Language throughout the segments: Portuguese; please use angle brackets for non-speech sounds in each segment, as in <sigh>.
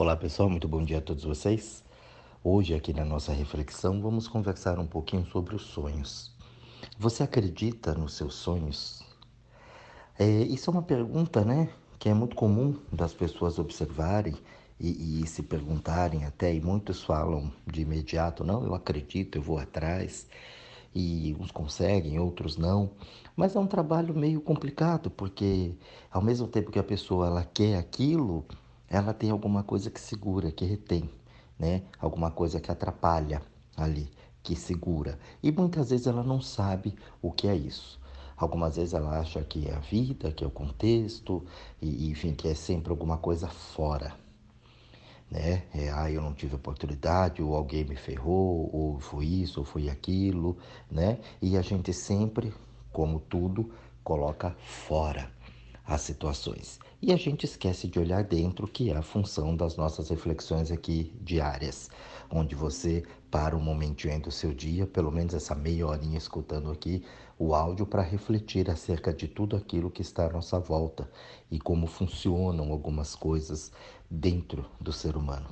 Olá pessoal, muito bom dia a todos vocês. Hoje, aqui na nossa reflexão, vamos conversar um pouquinho sobre os sonhos. Você acredita nos seus sonhos? É, isso é uma pergunta, né, que é muito comum das pessoas observarem e, e, se perguntarem até, e muitos falam de imediato: não, eu acredito, eu vou atrás. E uns conseguem, outros não. Mas é um trabalho meio complicado, porque ao mesmo tempo que a pessoa ela quer aquilo, ela tem alguma coisa que segura, que retém, né? Alguma coisa que atrapalha ali, que segura. E muitas vezes ela não sabe o que é isso. Algumas vezes ela acha que é a vida, que é o contexto, e enfim, que é sempre alguma coisa fora. Né? É, ah, eu não tive oportunidade, ou alguém me ferrou, ou foi isso, ou foi aquilo, né? E a gente sempre, como tudo, coloca fora as situações. E a gente esquece de olhar dentro, que é a função das nossas reflexões aqui diárias, onde você para um momentinho do seu dia, pelo menos essa meia horinha escutando aqui o áudio para refletir acerca de tudo aquilo que está à nossa volta e como funcionam algumas coisas dentro do ser humano.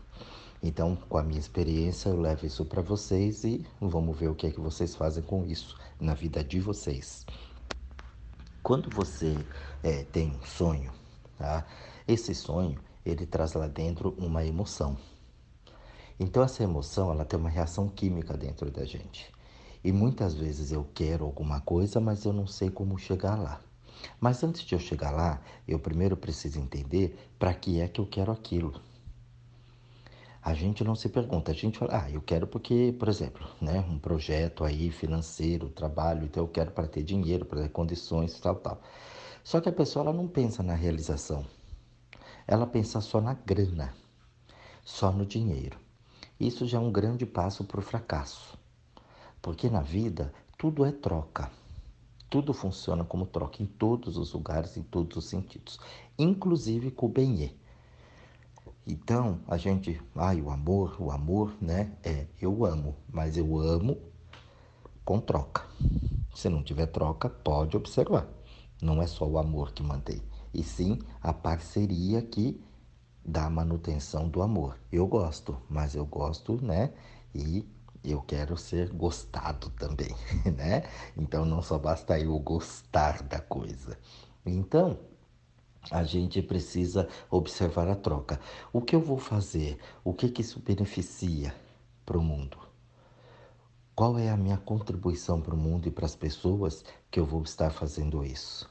Então, com a minha experiência, eu levo isso para vocês e vamos ver o que é que vocês fazem com isso na vida de vocês. Quando você é, tem um sonho, tá? esse sonho ele traz lá dentro uma emoção. Então essa emoção ela tem uma reação química dentro da gente. E muitas vezes eu quero alguma coisa, mas eu não sei como chegar lá. Mas antes de eu chegar lá, eu primeiro preciso entender para que é que eu quero aquilo. A gente não se pergunta, a gente fala, ah, eu quero porque, por exemplo, né, um projeto aí financeiro, trabalho, então eu quero para ter dinheiro, para ter condições, tal, tal. Só que a pessoa ela não pensa na realização. Ela pensa só na grana, só no dinheiro. Isso já é um grande passo para o fracasso. Porque na vida tudo é troca. Tudo funciona como troca em todos os lugares, em todos os sentidos, inclusive com o bem então, a gente, ai, o amor, o amor, né? É, eu amo, mas eu amo com troca. Se não tiver troca, pode observar. Não é só o amor que mantém, e sim a parceria que dá manutenção do amor. Eu gosto, mas eu gosto, né? E eu quero ser gostado também, <laughs> né? Então não só basta eu gostar da coisa. Então, a gente precisa observar a troca. O que eu vou fazer? O que, que isso beneficia para o mundo? Qual é a minha contribuição para o mundo e para as pessoas que eu vou estar fazendo isso?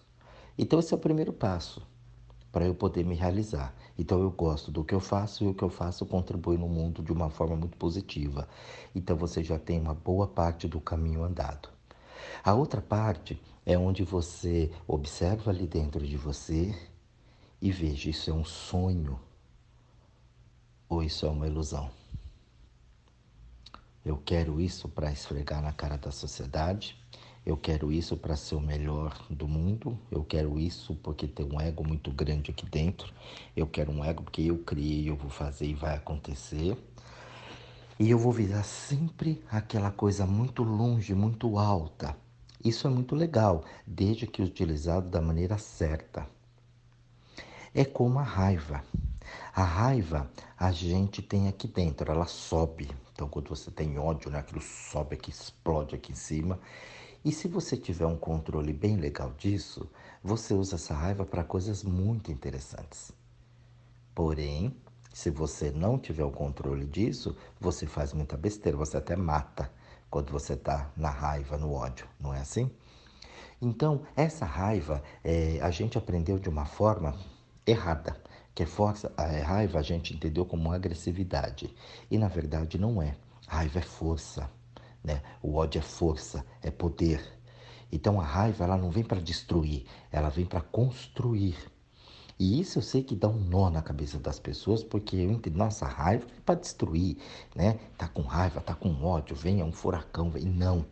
Então, esse é o primeiro passo para eu poder me realizar. Então, eu gosto do que eu faço e o que eu faço contribui no mundo de uma forma muito positiva. Então, você já tem uma boa parte do caminho andado. A outra parte é onde você observa ali dentro de você e veja: isso é um sonho ou isso é uma ilusão? Eu quero isso para esfregar na cara da sociedade. Eu quero isso para ser o melhor do mundo. Eu quero isso porque tem um ego muito grande aqui dentro. Eu quero um ego porque eu criei, eu vou fazer e vai acontecer. E eu vou virar sempre aquela coisa muito longe, muito alta. Isso é muito legal, desde que utilizado da maneira certa. É como a raiva. A raiva a gente tem aqui dentro, ela sobe. Então, quando você tem ódio, né, aquilo sobe aqui, explode aqui em cima. E se você tiver um controle bem legal disso, você usa essa raiva para coisas muito interessantes. Porém, se você não tiver o controle disso, você faz muita besteira, você até mata quando você está na raiva, no ódio, não é assim? Então, essa raiva, é, a gente aprendeu de uma forma errada, que força, a raiva a gente entendeu como agressividade e na verdade não é. Raiva é força, né? O ódio é força, é poder. Então a raiva ela não vem para destruir, ela vem para construir. E isso eu sei que dá um nó na cabeça das pessoas, porque eu entendo, nossa, raiva é para destruir, né? Tá com raiva, tá com ódio, vem é um furacão, vem. Não.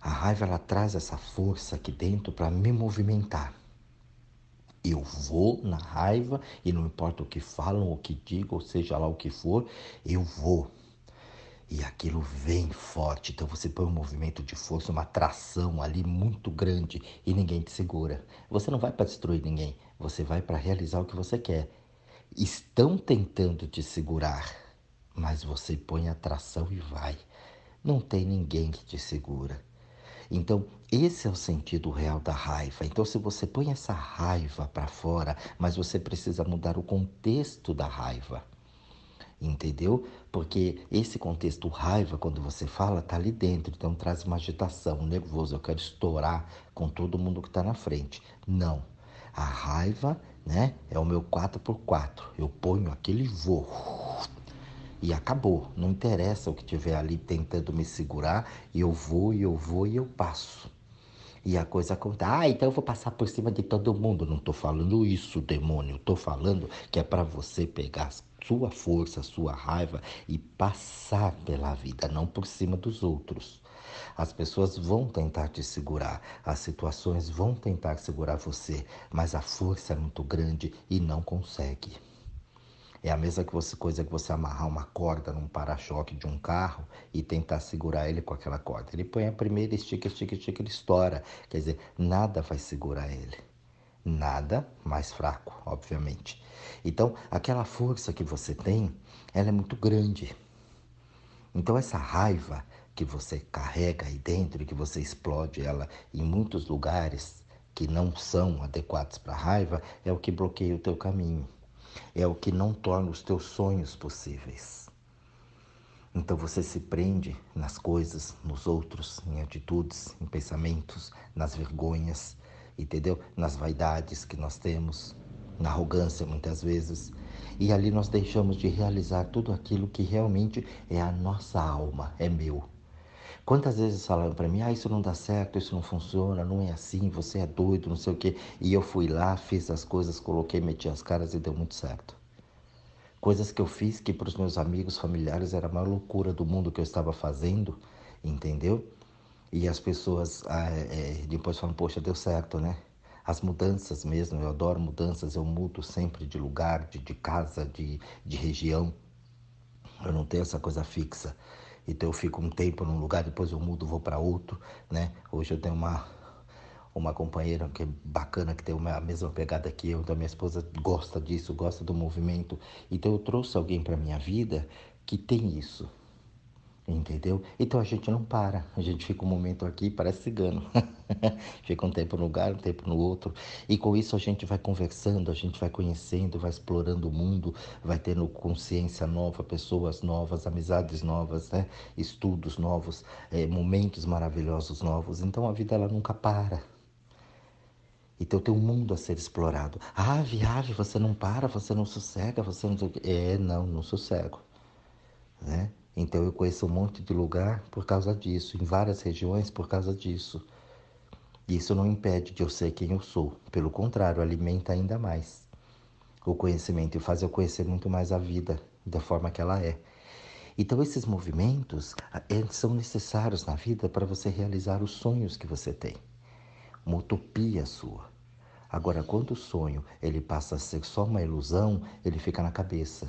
A raiva ela traz essa força aqui dentro para me movimentar. Eu vou na raiva e não importa o que falam, o que digam, ou seja lá o que for, eu vou. E aquilo vem forte. Então você põe um movimento de força, uma tração ali muito grande e ninguém te segura. Você não vai para destruir ninguém, você vai para realizar o que você quer. estão tentando te segurar, mas você põe atração e vai. Não tem ninguém que te segura. Então, esse é o sentido real da raiva. Então, se você põe essa raiva para fora, mas você precisa mudar o contexto da raiva. Entendeu? Porque esse contexto raiva, quando você fala, tá ali dentro, então traz uma agitação, um nervoso, eu quero estourar com todo mundo que está na frente. Não. A raiva, né, é o meu 4x4. Eu ponho aquele voo e acabou. Não interessa o que tiver ali tentando me segurar, eu vou e eu vou e eu passo. E a coisa acontece. Ah, então eu vou passar por cima de todo mundo. Não estou falando isso, demônio. Estou falando que é para você pegar sua força, sua raiva e passar pela vida, não por cima dos outros. As pessoas vão tentar te segurar, as situações vão tentar segurar você, mas a força é muito grande e não consegue. É a mesma coisa que você amarrar uma corda num para-choque de um carro e tentar segurar ele com aquela corda. Ele põe a primeira, estica, estica, estica, ele estoura. Quer dizer, nada vai segurar ele. Nada mais fraco, obviamente. Então, aquela força que você tem, ela é muito grande. Então, essa raiva que você carrega aí dentro e que você explode ela em muitos lugares que não são adequados para raiva, é o que bloqueia o teu caminho é o que não torna os teus sonhos possíveis. Então você se prende nas coisas, nos outros, em atitudes, em pensamentos, nas vergonhas, entendeu? Nas vaidades que nós temos, na arrogância muitas vezes. E ali nós deixamos de realizar tudo aquilo que realmente é a nossa alma, é meu. Quantas vezes falaram para mim, ah, isso não dá certo, isso não funciona, não é assim, você é doido, não sei o quê. E eu fui lá, fiz as coisas, coloquei, meti as caras e deu muito certo. Coisas que eu fiz que para os meus amigos, familiares, era a maior loucura do mundo que eu estava fazendo, entendeu? E as pessoas ah, é, depois falam, poxa, deu certo, né? As mudanças mesmo, eu adoro mudanças, eu mudo sempre de lugar, de, de casa, de, de região. Eu não tenho essa coisa fixa. Então eu fico um tempo num lugar, depois eu mudo, vou para outro, né? Hoje eu tenho uma uma companheira que é bacana, que tem a mesma pegada que eu, então minha esposa gosta disso, gosta do movimento. Então eu trouxe alguém para minha vida que tem isso, Entendeu? Então a gente não para, a gente fica um momento aqui, parece cigano. <laughs> fica um tempo no lugar, um tempo no outro. E com isso a gente vai conversando, a gente vai conhecendo, vai explorando o mundo, vai tendo consciência nova, pessoas novas, amizades novas, né? estudos novos, é, momentos maravilhosos novos. Então a vida ela nunca para. Então tem um mundo a ser explorado. Ah, viagem, você não para, você não sossega, você não. É, não, não sossego. Né? Então eu conheço um monte de lugar por causa disso, em várias regiões por causa disso. Isso não impede de eu ser quem eu sou, pelo contrário, alimenta ainda mais o conhecimento e faz eu conhecer muito mais a vida da forma que ela é. Então esses movimentos são necessários na vida para você realizar os sonhos que você tem. Uma utopia sua. Agora, quando o sonho ele passa a ser só uma ilusão, ele fica na cabeça.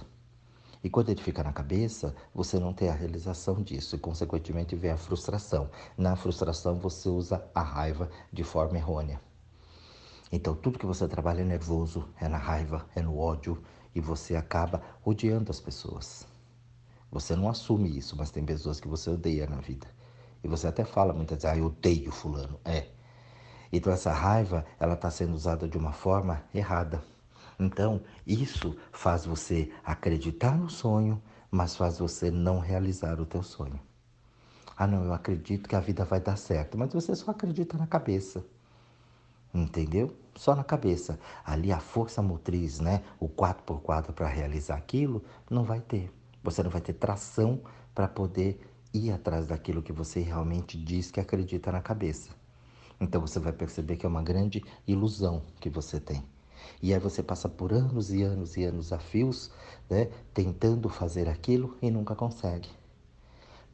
E quando ele fica na cabeça, você não tem a realização disso e, consequentemente, vem a frustração. Na frustração, você usa a raiva de forma errônea. Então, tudo que você trabalha é nervoso, é na raiva, é no ódio e você acaba odiando as pessoas. Você não assume isso, mas tem pessoas que você odeia na vida. E você até fala muitas vezes, ah, eu odeio fulano. É. Então essa raiva, ela está sendo usada de uma forma errada. Então, isso faz você acreditar no sonho, mas faz você não realizar o teu sonho. Ah, não, eu acredito que a vida vai dar certo, mas você só acredita na cabeça. Entendeu? Só na cabeça. Ali a força motriz, né? O 4x4 para realizar aquilo, não vai ter. Você não vai ter tração para poder ir atrás daquilo que você realmente diz que acredita na cabeça. Então você vai perceber que é uma grande ilusão que você tem. E aí você passa por anos e anos e anos a fios, né, tentando fazer aquilo e nunca consegue.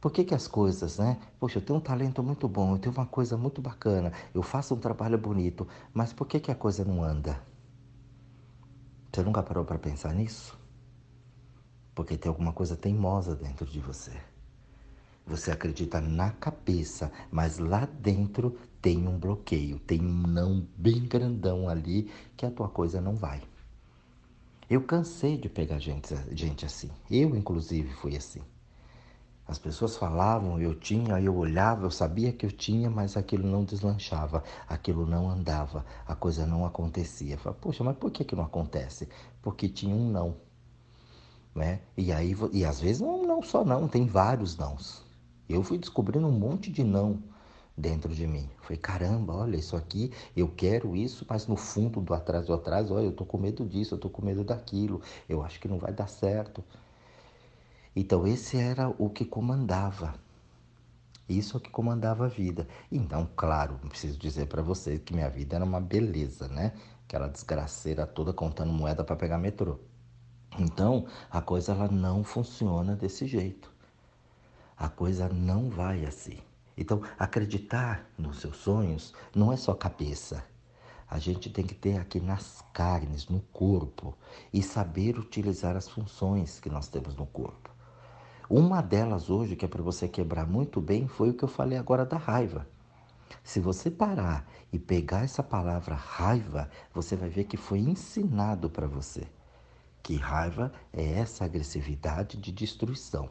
Por que, que as coisas, né? Poxa, eu tenho um talento muito bom, eu tenho uma coisa muito bacana, eu faço um trabalho bonito, mas por que, que a coisa não anda? Você nunca parou para pensar nisso? Porque tem alguma coisa teimosa dentro de você. Você acredita na cabeça, mas lá dentro tem um bloqueio, tem um não bem grandão ali que a tua coisa não vai. Eu cansei de pegar gente, gente assim. Eu, inclusive, fui assim. As pessoas falavam, eu tinha, eu olhava, eu sabia que eu tinha, mas aquilo não deslanchava, aquilo não andava, a coisa não acontecia. Eu falava, Poxa, mas por que, que não acontece? Porque tinha um não. Né? E aí, e às vezes não, não só não, tem vários nãos. Eu fui descobrindo um monte de não dentro de mim. Falei, caramba, olha, isso aqui, eu quero isso, mas no fundo do atrás do atrás, olha, eu tô com medo disso, eu tô com medo daquilo, eu acho que não vai dar certo. Então, esse era o que comandava. Isso é o que comandava a vida. Então, claro, preciso dizer para você que minha vida era uma beleza, né? Aquela desgraceira toda contando moeda para pegar metrô. Então, a coisa ela não funciona desse jeito. A coisa não vai assim. Então, acreditar nos seus sonhos não é só cabeça. A gente tem que ter aqui nas carnes, no corpo, e saber utilizar as funções que nós temos no corpo. Uma delas hoje, que é para você quebrar muito bem, foi o que eu falei agora da raiva. Se você parar e pegar essa palavra raiva, você vai ver que foi ensinado para você que raiva é essa agressividade de destruição.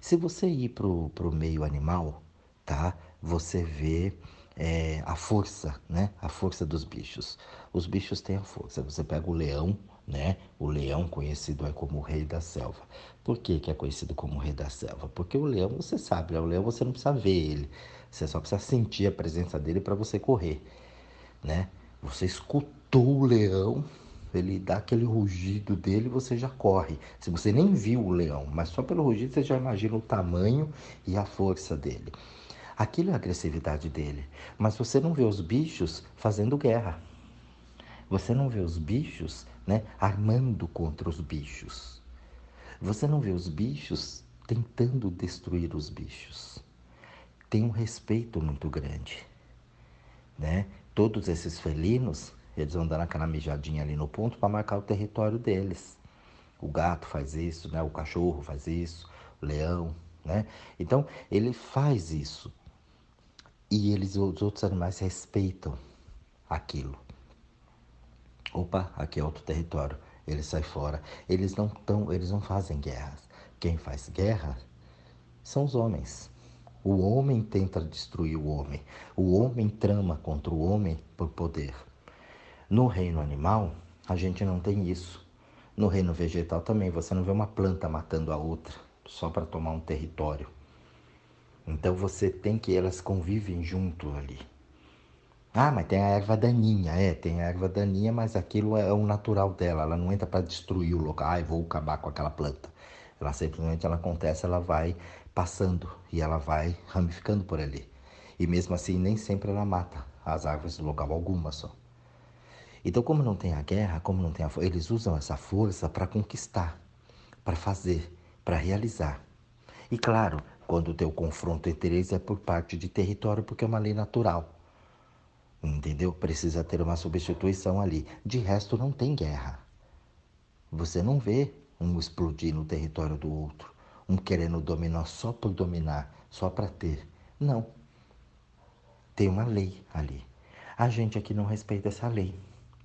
Se você ir para o meio animal, tá? Você vê é, a força, né? A força dos bichos. Os bichos têm a força. Você pega o leão, né? O leão conhecido é como o rei da selva. Por que, que é conhecido como o rei da selva? Porque o leão, você sabe, né? o leão você não precisa ver ele. Você só precisa sentir a presença dele para você correr, né? Você escutou o leão, ele dá aquele rugido dele, você já corre. Se você nem viu o leão, mas só pelo rugido você já imagina o tamanho e a força dele. Aquilo é a agressividade dele. Mas você não vê os bichos fazendo guerra. Você não vê os bichos né, armando contra os bichos. Você não vê os bichos tentando destruir os bichos. Tem um respeito muito grande. Né? Todos esses felinos, eles vão dando aquela mijadinha ali no ponto para marcar o território deles. O gato faz isso, né? o cachorro faz isso, o leão. Né? Então, ele faz isso e eles, os outros animais respeitam aquilo. Opa, aqui é outro território. Ele sai fora. Eles não tão, eles não fazem guerras. Quem faz guerra são os homens. O homem tenta destruir o homem. O homem trama contra o homem por poder. No reino animal, a gente não tem isso. No reino vegetal também, você não vê uma planta matando a outra só para tomar um território. Então você tem que elas convivem junto ali. Ah, mas tem a erva daninha, é, tem a erva daninha, mas aquilo é o natural dela, ela não entra para destruir o local, ah, vou acabar com aquela planta. Ela simplesmente ela acontece, ela vai passando e ela vai ramificando por ali. E mesmo assim, nem sempre ela mata as árvores do local, algumas só. Então, como não tem a guerra, como não tem a eles usam essa força para conquistar, para fazer, para realizar. E claro, quando o teu confronto entre eles é por parte de território, porque é uma lei natural. Entendeu? Precisa ter uma substituição ali. De resto, não tem guerra. Você não vê um explodir no território do outro, um querendo dominar só por dominar, só para ter. Não. Tem uma lei ali. A gente aqui não respeita essa lei.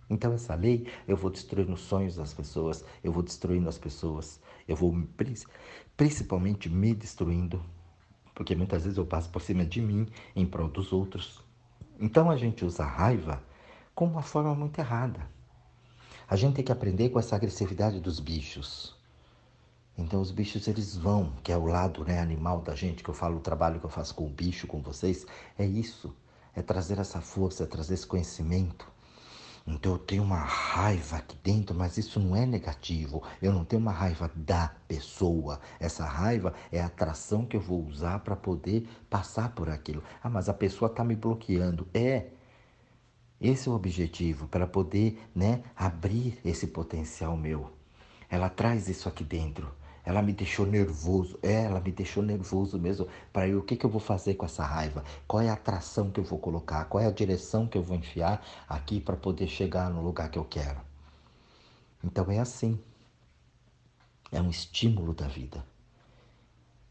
Então, essa lei, eu vou destruindo os sonhos das pessoas, eu vou destruindo as pessoas, eu vou principalmente me destruindo, porque muitas vezes eu passo por cima de mim em prol dos outros. Então, a gente usa a raiva como uma forma muito errada. A gente tem que aprender com essa agressividade dos bichos. Então, os bichos eles vão, que é o lado né, animal da gente, que eu falo o trabalho que eu faço com o bicho, com vocês, é isso. É trazer essa força, é trazer esse conhecimento então eu tenho uma raiva aqui dentro, mas isso não é negativo. Eu não tenho uma raiva da pessoa. Essa raiva é a atração que eu vou usar para poder passar por aquilo. Ah, mas a pessoa está me bloqueando. É. Esse é o objetivo, para poder né, abrir esse potencial meu. Ela traz isso aqui dentro. Ela me deixou nervoso. É, ela me deixou nervoso mesmo. Para eu, o que, que eu vou fazer com essa raiva? Qual é a atração que eu vou colocar? Qual é a direção que eu vou enfiar aqui para poder chegar no lugar que eu quero? Então é assim. É um estímulo da vida.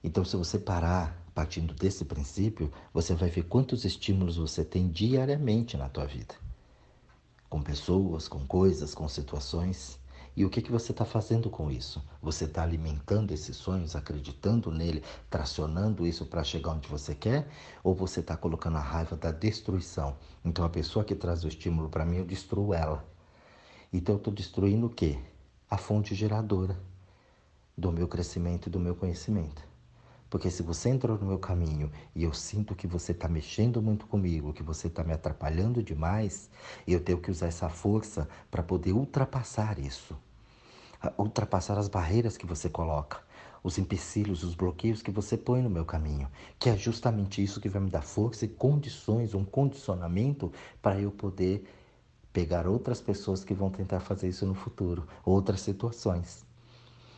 Então, se você parar partindo desse princípio, você vai ver quantos estímulos você tem diariamente na tua vida. Com pessoas, com coisas, com situações. E o que, que você está fazendo com isso? Você está alimentando esses sonhos, acreditando nele, tracionando isso para chegar onde você quer? Ou você está colocando a raiva da destruição? Então a pessoa que traz o estímulo para mim, eu destruo ela. Então eu estou destruindo o quê? A fonte geradora do meu crescimento e do meu conhecimento. Porque se você entrou no meu caminho e eu sinto que você está mexendo muito comigo, que você está me atrapalhando demais, eu tenho que usar essa força para poder ultrapassar isso. Ultrapassar as barreiras que você coloca, os empecilhos, os bloqueios que você põe no meu caminho. Que é justamente isso que vai me dar força e condições, um condicionamento para eu poder pegar outras pessoas que vão tentar fazer isso no futuro, outras situações.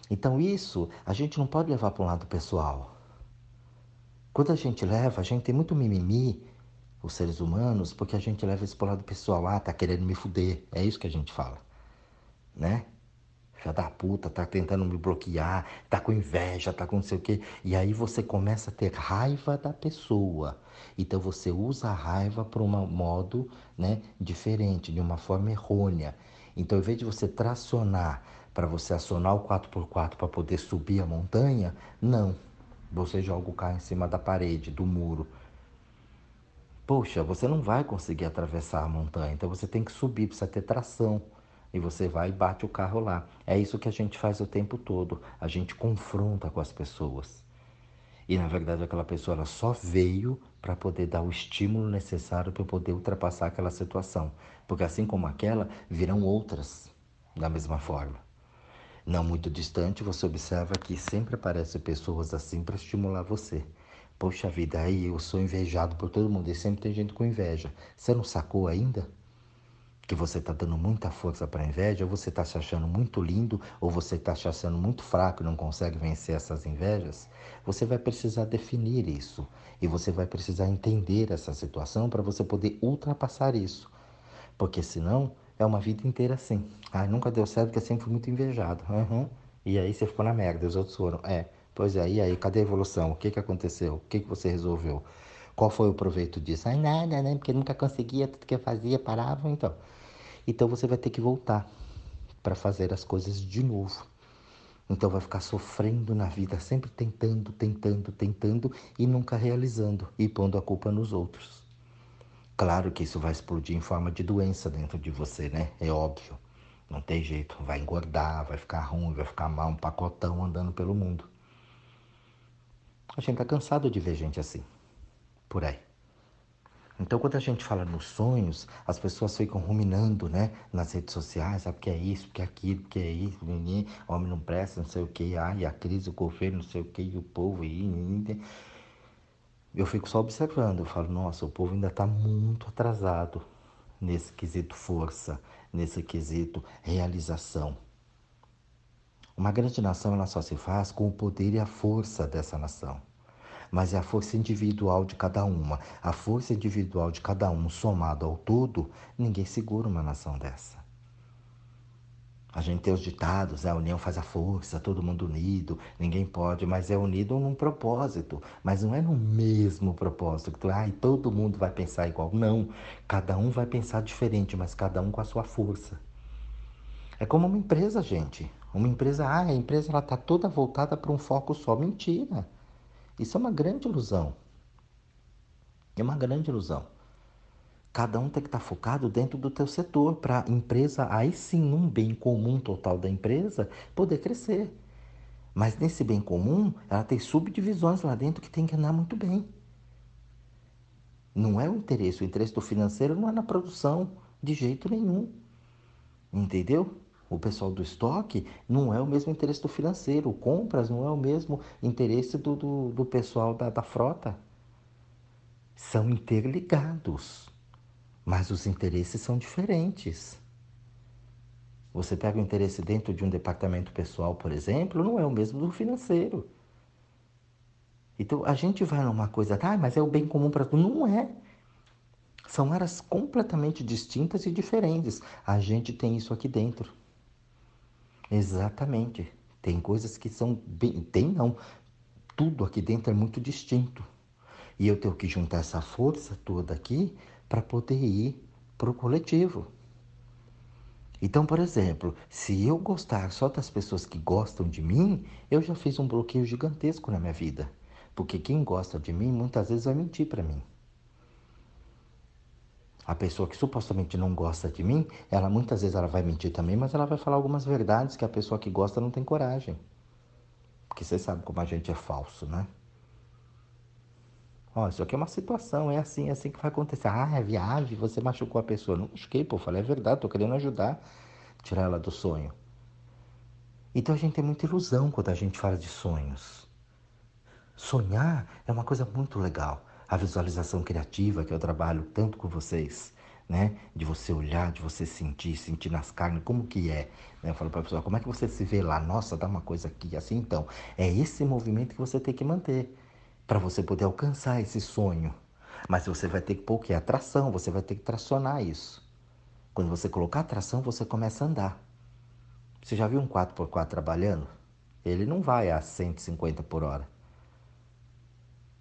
Então, isso a gente não pode levar para um lado pessoal. Quando a gente leva, a gente tem muito mimimi, os seres humanos, porque a gente leva isso para o lado pessoal. Ah, tá querendo me fuder. É isso que a gente fala. Né? Já da puta, tá tentando me bloquear, tá com inveja, tá com não sei o quê. E aí você começa a ter raiva da pessoa. Então você usa a raiva para um modo né, diferente, de uma forma errônea. Então, em vez de você tracionar para você acionar o 4x4 para poder subir a montanha, não. Você joga o carro em cima da parede, do muro. Poxa, você não vai conseguir atravessar a montanha, então você tem que subir, precisa ter tração. E você vai e bate o carro lá. É isso que a gente faz o tempo todo. A gente confronta com as pessoas. E na verdade aquela pessoa ela só veio para poder dar o estímulo necessário para poder ultrapassar aquela situação. Porque assim como aquela, virão outras da mesma forma. Não muito distante, você observa que sempre aparecem pessoas assim para estimular você. Poxa vida, aí eu sou invejado por todo mundo e sempre tem gente com inveja. Você não sacou ainda? Que você está dando muita força para a inveja, ou você está se achando muito lindo, ou você está se achando muito fraco e não consegue vencer essas invejas? Você vai precisar definir isso e você vai precisar entender essa situação para você poder ultrapassar isso. Porque senão é uma vida inteira assim. Ah, nunca deu certo porque eu sempre fui muito invejado. Uhum. E aí você ficou na merda, os outros foram. É, pois é, e aí, cadê a evolução? O que, que aconteceu? O que, que você resolveu? Qual foi o proveito disso? Ah, nada, né? Porque nunca conseguia, tudo que eu fazia parava, então. Então você vai ter que voltar para fazer as coisas de novo. Então vai ficar sofrendo na vida, sempre tentando, tentando, tentando e nunca realizando e pondo a culpa nos outros. Claro que isso vai explodir em forma de doença dentro de você, né? É óbvio. Não tem jeito. Vai engordar, vai ficar ruim, vai ficar mal, um pacotão andando pelo mundo. A gente tá cansado de ver gente assim. Por aí. Então, quando a gente fala nos sonhos, as pessoas ficam ruminando, né? Nas redes sociais, sabe que é isso, que é aquilo, que é isso, ninguém, homem não presta, não sei o que, ai, a crise, o governo, não sei o que, e o povo, e ninguém eu fico só observando, eu falo, nossa, o povo ainda está muito atrasado nesse quesito força, nesse quesito realização. Uma grande nação ela só se faz com o poder e a força dessa nação. Mas é a força individual de cada uma. A força individual de cada um somado ao todo, ninguém segura uma nação dessa. A gente tem os ditados, a união faz a força, todo mundo unido, ninguém pode, mas é unido num propósito, mas não é no mesmo propósito, que tu, ai, todo mundo vai pensar igual. Não, cada um vai pensar diferente, mas cada um com a sua força. É como uma empresa, gente. Uma empresa, ah, a empresa ela está toda voltada para um foco só. Mentira. Isso é uma grande ilusão. É uma grande ilusão. Cada um tem que estar focado dentro do teu setor para a empresa, aí sim, um bem comum total da empresa, poder crescer. Mas nesse bem comum, ela tem subdivisões lá dentro que tem que andar muito bem. Não é o interesse, o interesse do financeiro não é na produção de jeito nenhum. Entendeu? O pessoal do estoque não é o mesmo interesse do financeiro, compras não é o mesmo interesse do, do, do pessoal da, da frota. São interligados mas os interesses são diferentes. Você pega o interesse dentro de um departamento pessoal, por exemplo, não é o mesmo do financeiro. Então a gente vai numa coisa, ah, mas é o bem comum para tudo. Não é. São áreas completamente distintas e diferentes. A gente tem isso aqui dentro. Exatamente. Tem coisas que são bem. Tem não. Tudo aqui dentro é muito distinto. E eu tenho que juntar essa força toda aqui para poder ir para o coletivo. Então, por exemplo, se eu gostar só das pessoas que gostam de mim, eu já fiz um bloqueio gigantesco na minha vida. Porque quem gosta de mim muitas vezes vai mentir para mim. A pessoa que supostamente não gosta de mim, ela muitas vezes ela vai mentir também, mas ela vai falar algumas verdades que a pessoa que gosta não tem coragem. Porque você sabe como a gente é falso, né? Ó, isso aqui é uma situação, é assim, é assim que vai acontecer. Ah, é viagem, você machucou a pessoa. Não machuquei, pô, falei, é verdade, tô querendo ajudar, tirar ela do sonho. Então a gente tem muita ilusão quando a gente fala de sonhos. Sonhar é uma coisa muito legal. A visualização criativa que eu trabalho tanto com vocês, né? De você olhar, de você sentir, sentir nas carnes, como que é. Né? Eu falo para a pessoa, como é que você se vê lá? Nossa, dá uma coisa aqui, assim. Então, é esse movimento que você tem que manter para você poder alcançar esse sonho. Mas você vai ter que pôr o que? Atração, você vai ter que tracionar isso. Quando você colocar atração, você começa a andar. Você já viu um 4x4 trabalhando? Ele não vai a 150 por hora.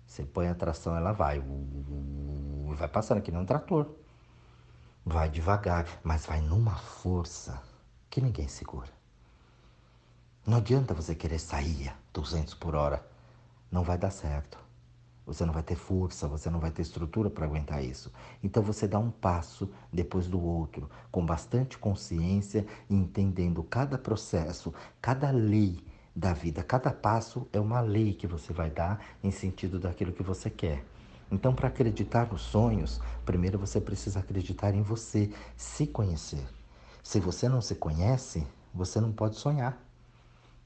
Você põe a tração, ela vai. Vai passando aqui num trator. Vai devagar, mas vai numa força que ninguém segura. Não adianta você querer sair a 200 por hora não vai dar certo. Você não vai ter força, você não vai ter estrutura para aguentar isso. Então você dá um passo depois do outro, com bastante consciência e entendendo cada processo, cada lei da vida. Cada passo é uma lei que você vai dar em sentido daquilo que você quer. Então, para acreditar nos sonhos, primeiro você precisa acreditar em você, se conhecer. Se você não se conhece, você não pode sonhar.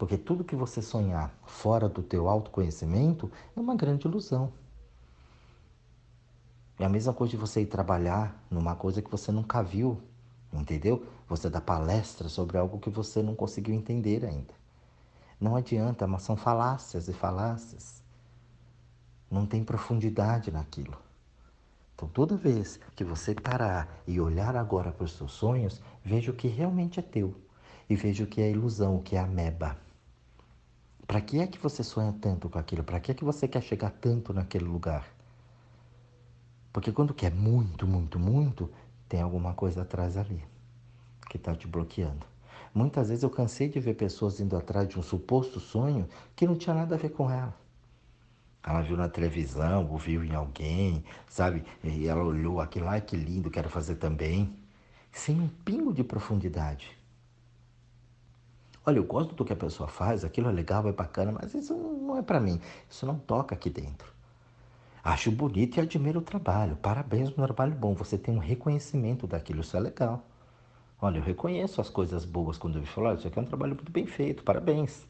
Porque tudo que você sonhar fora do teu autoconhecimento é uma grande ilusão. É a mesma coisa de você ir trabalhar numa coisa que você nunca viu, entendeu? Você dá palestra sobre algo que você não conseguiu entender ainda. Não adianta, mas são falácias e falácias. Não tem profundidade naquilo. Então, toda vez que você parar e olhar agora para os seus sonhos, veja o que realmente é teu e veja o que é ilusão, o que é ameba. Para que é que você sonha tanto com aquilo? Para que é que você quer chegar tanto naquele lugar? Porque quando quer muito, muito, muito, tem alguma coisa atrás ali que está te bloqueando. Muitas vezes eu cansei de ver pessoas indo atrás de um suposto sonho que não tinha nada a ver com ela. Ela viu na televisão, ouviu em alguém, sabe? E ela olhou aquilo, ai que lindo, quero fazer também. Sem um pingo de profundidade. Olha, eu gosto do que a pessoa faz, aquilo é legal, é bacana, mas isso não é para mim. Isso não toca aqui dentro. Acho bonito e admiro o trabalho. Parabéns um trabalho bom. Você tem um reconhecimento daquilo, isso é legal. Olha, eu reconheço as coisas boas quando eu falo, isso aqui é um trabalho muito bem feito, parabéns.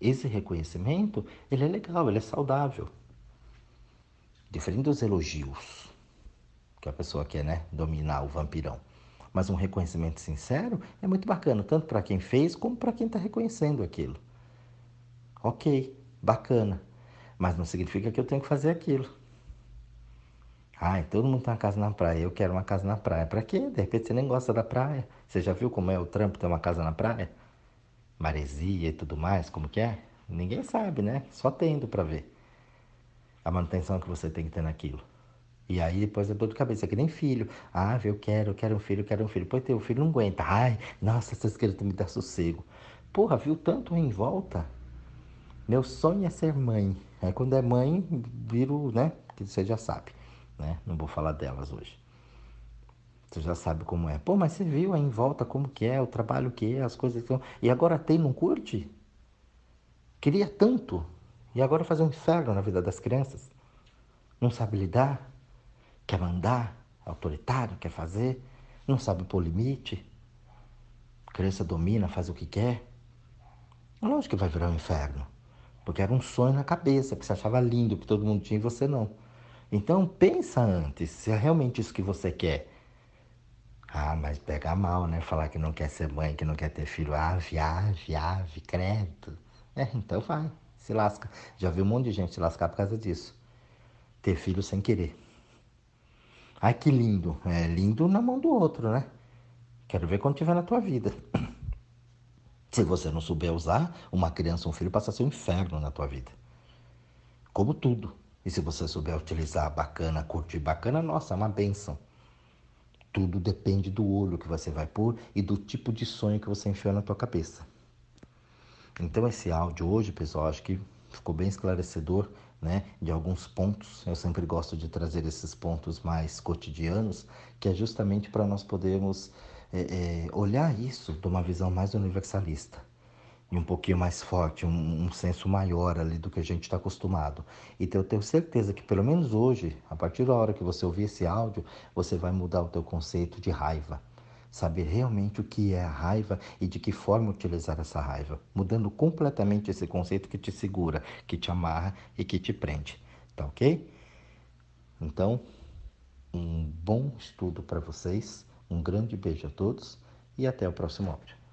Esse reconhecimento, ele é legal, ele é saudável. Diferente dos elogios que a pessoa quer, né, dominar o vampirão. Mas um reconhecimento sincero é muito bacana, tanto para quem fez como para quem está reconhecendo aquilo. Ok, bacana, mas não significa que eu tenho que fazer aquilo. Ai, todo mundo tem uma casa na praia, eu quero uma casa na praia. Para quê? De repente você nem gosta da praia. Você já viu como é o trampo ter uma casa na praia? Maresia e tudo mais, como que é? Ninguém sabe, né? Só tendo para ver a manutenção que você tem que ter naquilo. E aí depois é dor de cabeça, é que nem filho. Ah, eu quero, eu quero um filho, eu quero um filho. Pois teu filho não aguenta. Ai, nossa, vocês querem me dar sossego. Porra, viu tanto em volta? Meu sonho é ser mãe. Aí quando é mãe, viro, né? Que você já sabe, né? Não vou falar delas hoje. Você já sabe como é. Pô, mas você viu aí em volta como que é, o trabalho que é, as coisas que são. E agora tem, não curte? Queria tanto. E agora fazer um inferno na vida das crianças. Não sabe lidar quer mandar, autoritário, quer fazer, não sabe pôr limite. Criança domina, faz o que quer. Lógico que vai virar um inferno. Porque era um sonho na cabeça, que você achava lindo, que todo mundo tinha e você não. Então pensa antes, se é realmente isso que você quer. Ah, mas pega mal, né? Falar que não quer ser mãe, que não quer ter filho. Ave, ave, ave, credo. É, então vai, se lasca. Já vi um monte de gente se lascar por causa disso. Ter filho sem querer. Ai, que lindo. É lindo na mão do outro, né? Quero ver quando tiver na tua vida. <clears throat> Se você não souber usar, uma criança, um filho passa a ser um inferno na tua vida. Como tudo. E se você souber utilizar bacana, curtir bacana, nossa, é uma benção. Tudo depende do olho que você vai pôr e do tipo de sonho que você enfiou na tua cabeça. Então esse áudio hoje, pessoal, acho que ficou bem esclarecedor, né, de alguns pontos. Eu sempre gosto de trazer esses pontos mais cotidianos, que é justamente para nós podermos é, é, olhar isso de uma visão mais universalista e um pouquinho mais forte, um, um senso maior ali do que a gente está acostumado. E eu tenho certeza que pelo menos hoje, a partir da hora que você ouvir esse áudio, você vai mudar o teu conceito de raiva saber realmente o que é a raiva e de que forma utilizar essa raiva, mudando completamente esse conceito que te segura, que te amarra e que te prende. Tá ok? Então, um bom estudo para vocês, um grande beijo a todos e até o próximo áudio.